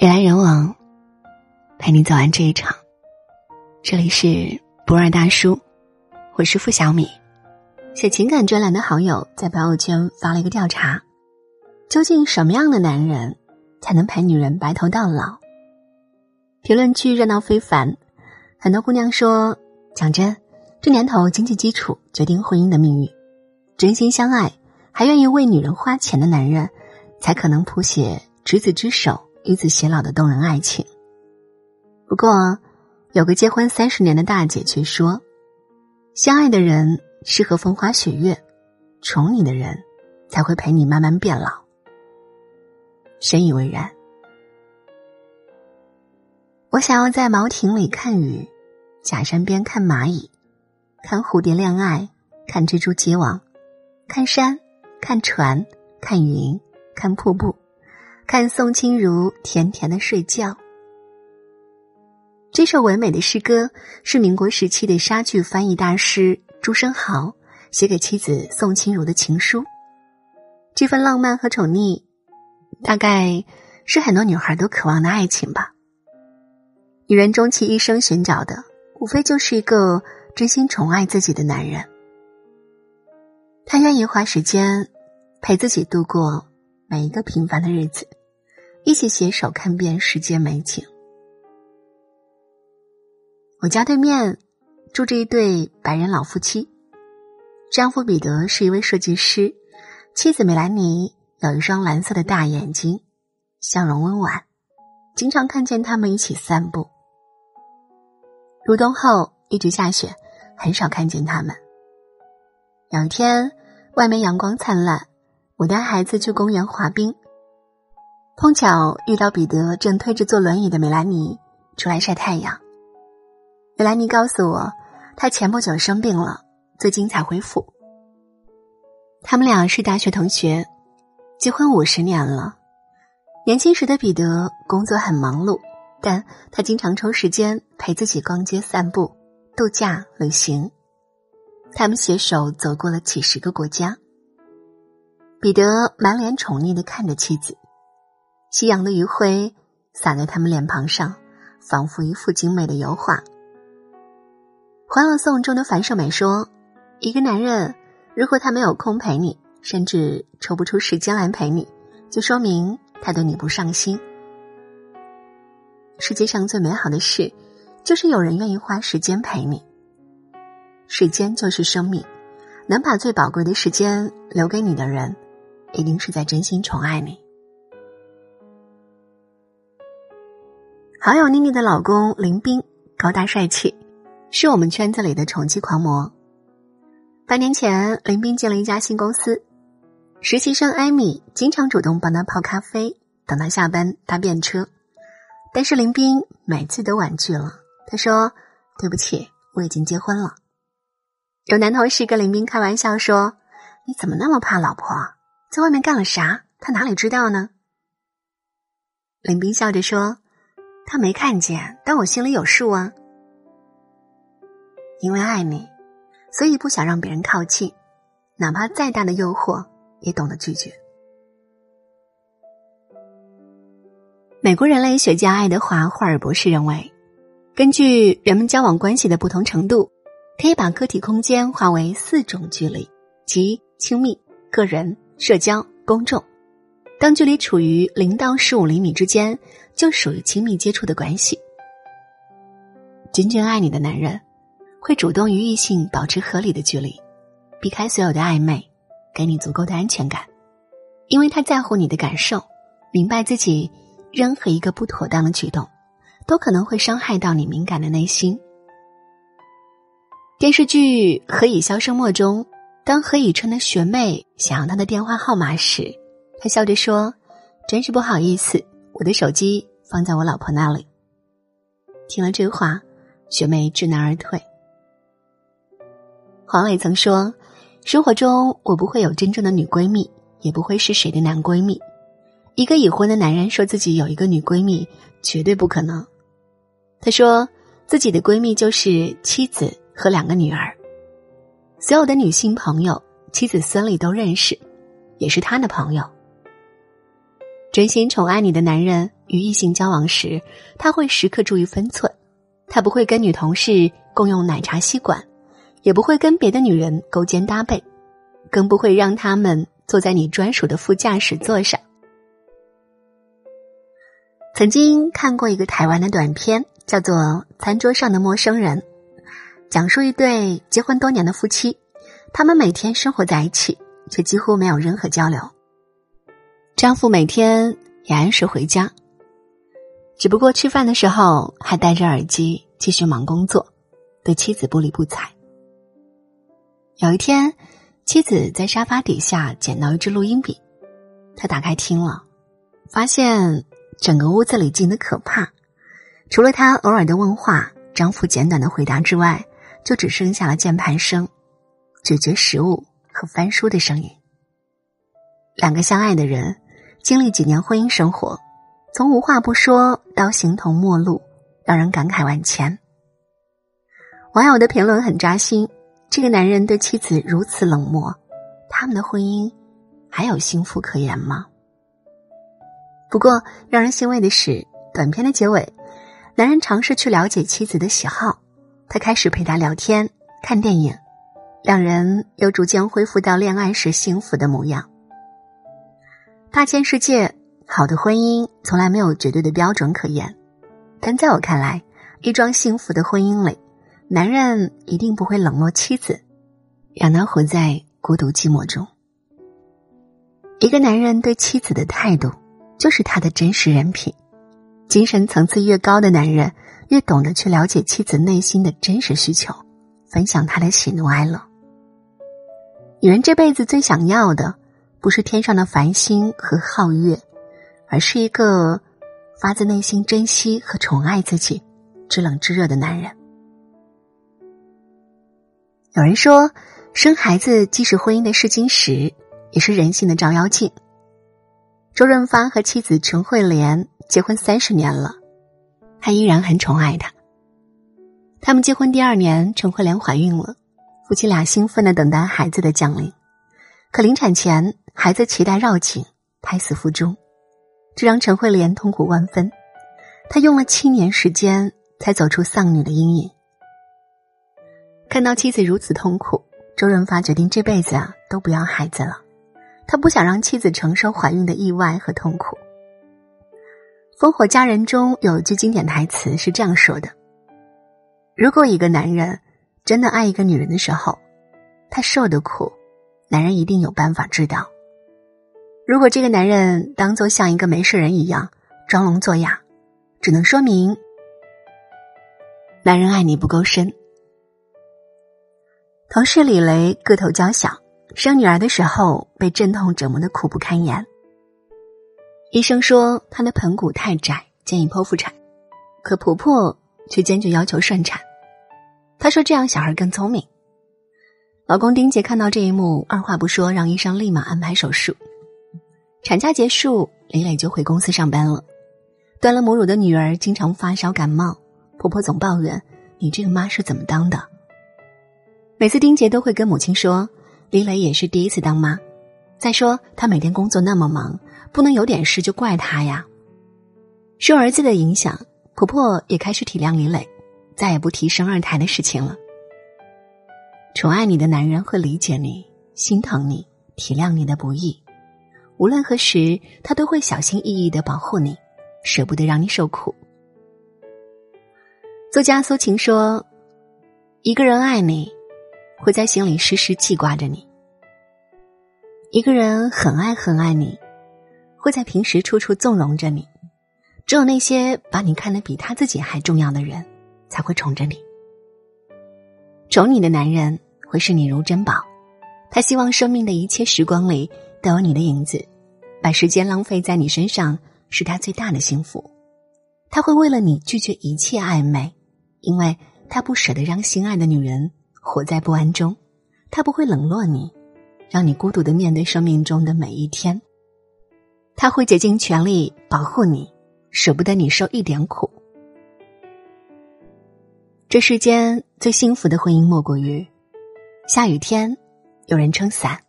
人来人往，陪你走完这一场。这里是博尔大叔，我是付小米。写情感专栏的好友在朋友圈发了一个调查：究竟什么样的男人才能陪女人白头到老？评论区热闹非凡，很多姑娘说：“讲真，这年头经济基础决定婚姻的命运，真心相爱还愿意为女人花钱的男人，才可能谱写执子之手。”与子偕老的动人爱情。不过，有个结婚三十年的大姐却说：“相爱的人适合风花雪月，宠你的人才会陪你慢慢变老。”深以为然。我想要在茅亭里看雨，假山边看蚂蚁，看蝴蝶恋爱，看蜘蛛结网，看山，看船，看云，看瀑布。看宋清如甜甜的睡觉。这首唯美的诗歌是民国时期的莎剧翻译大师朱生豪写给妻子宋清如的情书。这份浪漫和宠溺，大概是很多女孩都渴望的爱情吧。女人终其一生寻找的，无非就是一个真心宠爱自己的男人。他愿意花时间陪自己度过每一个平凡的日子。一起携手看遍世间美景。我家对面住着一对白人老夫妻，丈夫彼得是一位设计师，妻子梅兰妮有一双蓝色的大眼睛，笑容温婉，经常看见他们一起散步。入冬后一直下雪，很少看见他们。有天，外面阳光灿烂，我带孩子去公园滑冰。碰巧遇到彼得正推着坐轮椅的梅兰妮出来晒太阳。梅兰妮告诉我，她前不久生病了，最近才恢复。他们俩是大学同学，结婚五十年了。年轻时的彼得工作很忙碌，但他经常抽时间陪自己逛街、散步、度假、旅行。他们携手走过了几十个国家。彼得满脸宠溺的看着妻子。夕阳的余晖洒在他们脸庞上，仿佛一幅精美的油画。《欢乐颂》中的樊胜美说：“一个男人如果他没有空陪你，甚至抽不出时间来陪你，就说明他对你不上心。”世界上最美好的事，就是有人愿意花时间陪你。时间就是生命，能把最宝贵的时间留给你的人，一定是在真心宠爱你。好友妮妮的老公林斌高大帅气，是我们圈子里的宠妻狂魔。半年前，林斌进了一家新公司，实习生艾米经常主动帮他泡咖啡，等他下班搭便车。但是林斌每次都婉拒了，他说：“对不起，我已经结婚了。”有男同事跟林斌开玩笑说：“你怎么那么怕老婆？在外面干了啥？他哪里知道呢？”林斌笑着说。他没看见，但我心里有数啊。因为爱你，所以不想让别人靠近，哪怕再大的诱惑，也懂得拒绝。美国人类学家爱德华·霍尔博士认为，根据人们交往关系的不同程度，可以把个体空间划为四种距离，即亲密、个人、社交、公众。当距离处于零到十五厘米之间，就属于亲密接触的关系。真正爱你的男人，会主动与异性保持合理的距离，避开所有的暧昧，给你足够的安全感，因为他在乎你的感受，明白自己任何一个不妥当的举动，都可能会伤害到你敏感的内心。电视剧《何以箫声默》中，当何以琛的学妹想要他的电话号码时。他笑着说：“真是不好意思，我的手机放在我老婆那里。”听了这话，学妹知难而退。黄磊曾说：“生活中我不会有真正的女闺蜜，也不会是谁的男闺蜜。一个已婚的男人说自己有一个女闺蜜，绝对不可能。”他说自己的闺蜜就是妻子和两个女儿，所有的女性朋友，妻子孙俪都认识，也是他的朋友。真心宠爱你的男人，与异性交往时，他会时刻注意分寸。他不会跟女同事共用奶茶吸管，也不会跟别的女人勾肩搭背，更不会让他们坐在你专属的副驾驶座上。曾经看过一个台湾的短片，叫做《餐桌上的陌生人》，讲述一对结婚多年的夫妻，他们每天生活在一起，却几乎没有任何交流。丈夫每天也按时回家。只不过吃饭的时候还戴着耳机继续忙工作，对妻子不理不睬。有一天，妻子在沙发底下捡到一支录音笔，他打开听了，发现整个屋子里静的可怕，除了他偶尔的问话、丈夫简短的回答之外，就只剩下了键盘声、咀嚼食物和翻书的声音。两个相爱的人，经历几年婚姻生活。从无话不说到形同陌路，让人感慨万千。网友的评论很扎心：这个男人对妻子如此冷漠，他们的婚姻还有幸福可言吗？不过，让人欣慰的是，短片的结尾，男人尝试去了解妻子的喜好，他开始陪她聊天、看电影，两人又逐渐恢复到恋爱时幸福的模样。大千世界。好的婚姻从来没有绝对的标准可言，但在我看来，一桩幸福的婚姻里，男人一定不会冷落妻子，让她活在孤独寂寞中。一个男人对妻子的态度，就是他的真实人品。精神层次越高的男人，越懂得去了解妻子内心的真实需求，分享他的喜怒哀乐。女人这辈子最想要的，不是天上的繁星和皓月。而是一个发自内心珍惜和宠爱自己、知冷知热的男人。有人说，生孩子既是婚姻的试金石，也是人性的照妖镜。周润发和妻子陈慧莲结婚三十年了，他依然很宠爱她。他们结婚第二年，陈慧莲怀孕了，夫妻俩兴奋的等待孩子的降临。可临产前，孩子脐带绕颈，胎死腹中。这让陈慧莲痛苦万分，她用了七年时间才走出丧女的阴影。看到妻子如此痛苦，周润发决定这辈子啊都不要孩子了。他不想让妻子承受怀孕的意外和痛苦。《烽火佳人》中有一句经典台词是这样说的：“如果一个男人真的爱一个女人的时候，他受的苦，男人一定有办法知道。”如果这个男人当做像一个没事人一样装聋作哑，只能说明男人爱你不够深。同事李雷个头娇小，生女儿的时候被阵痛折磨的苦不堪言。医生说她的盆骨太窄，建议剖腹产，可婆婆却坚决要求顺产。她说这样小孩更聪明。老公丁杰看到这一幕，二话不说让医生立马安排手术。产假结束，李磊就回公司上班了。断了母乳的女儿经常发烧感冒，婆婆总抱怨：“你这个妈是怎么当的？”每次丁杰都会跟母亲说：“李磊也是第一次当妈。再说他每天工作那么忙，不能有点事就怪他呀。”受儿子的影响，婆婆也开始体谅李磊，再也不提生二胎的事情了。宠爱你的男人会理解你、心疼你、体谅你的不易。无论何时，他都会小心翼翼的保护你，舍不得让你受苦。作家苏晴说：“一个人爱你，会在心里时时记挂着你；一个人很爱很爱你，会在平时处处纵容着你。只有那些把你看得比他自己还重要的人，才会宠着你。宠你的男人会视你如珍宝，他希望生命的一切时光里。”都有你的影子，把时间浪费在你身上是他最大的幸福。他会为了你拒绝一切暧昧，因为他不舍得让心爱的女人活在不安中。他不会冷落你，让你孤独的面对生命中的每一天。他会竭尽全力保护你，舍不得你受一点苦。这世间最幸福的婚姻，莫过于下雨天有人撑伞。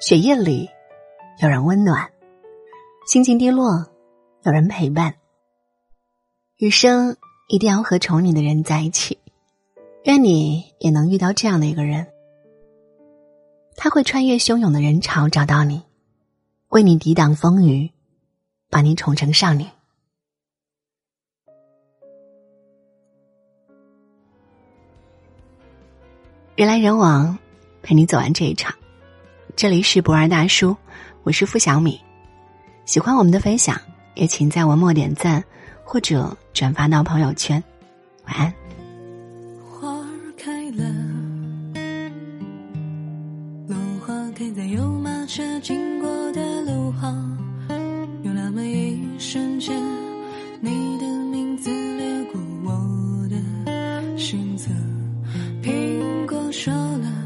雪夜里，有人温暖；心情低落，有人陪伴；余生一定要和宠你的人在一起，愿你也能遇到这样的一个人。他会穿越汹涌的人潮找到你，为你抵挡风雨，把你宠成少女。人来人往，陪你走完这一场。这里是博二大叔，我是付小米，喜欢我们的分享，也请在文末点赞或者转发到朋友圈。晚安。花开了，落花开在有马车经过的路旁，有那么一瞬间，你的名字掠过我的心侧，苹果熟了。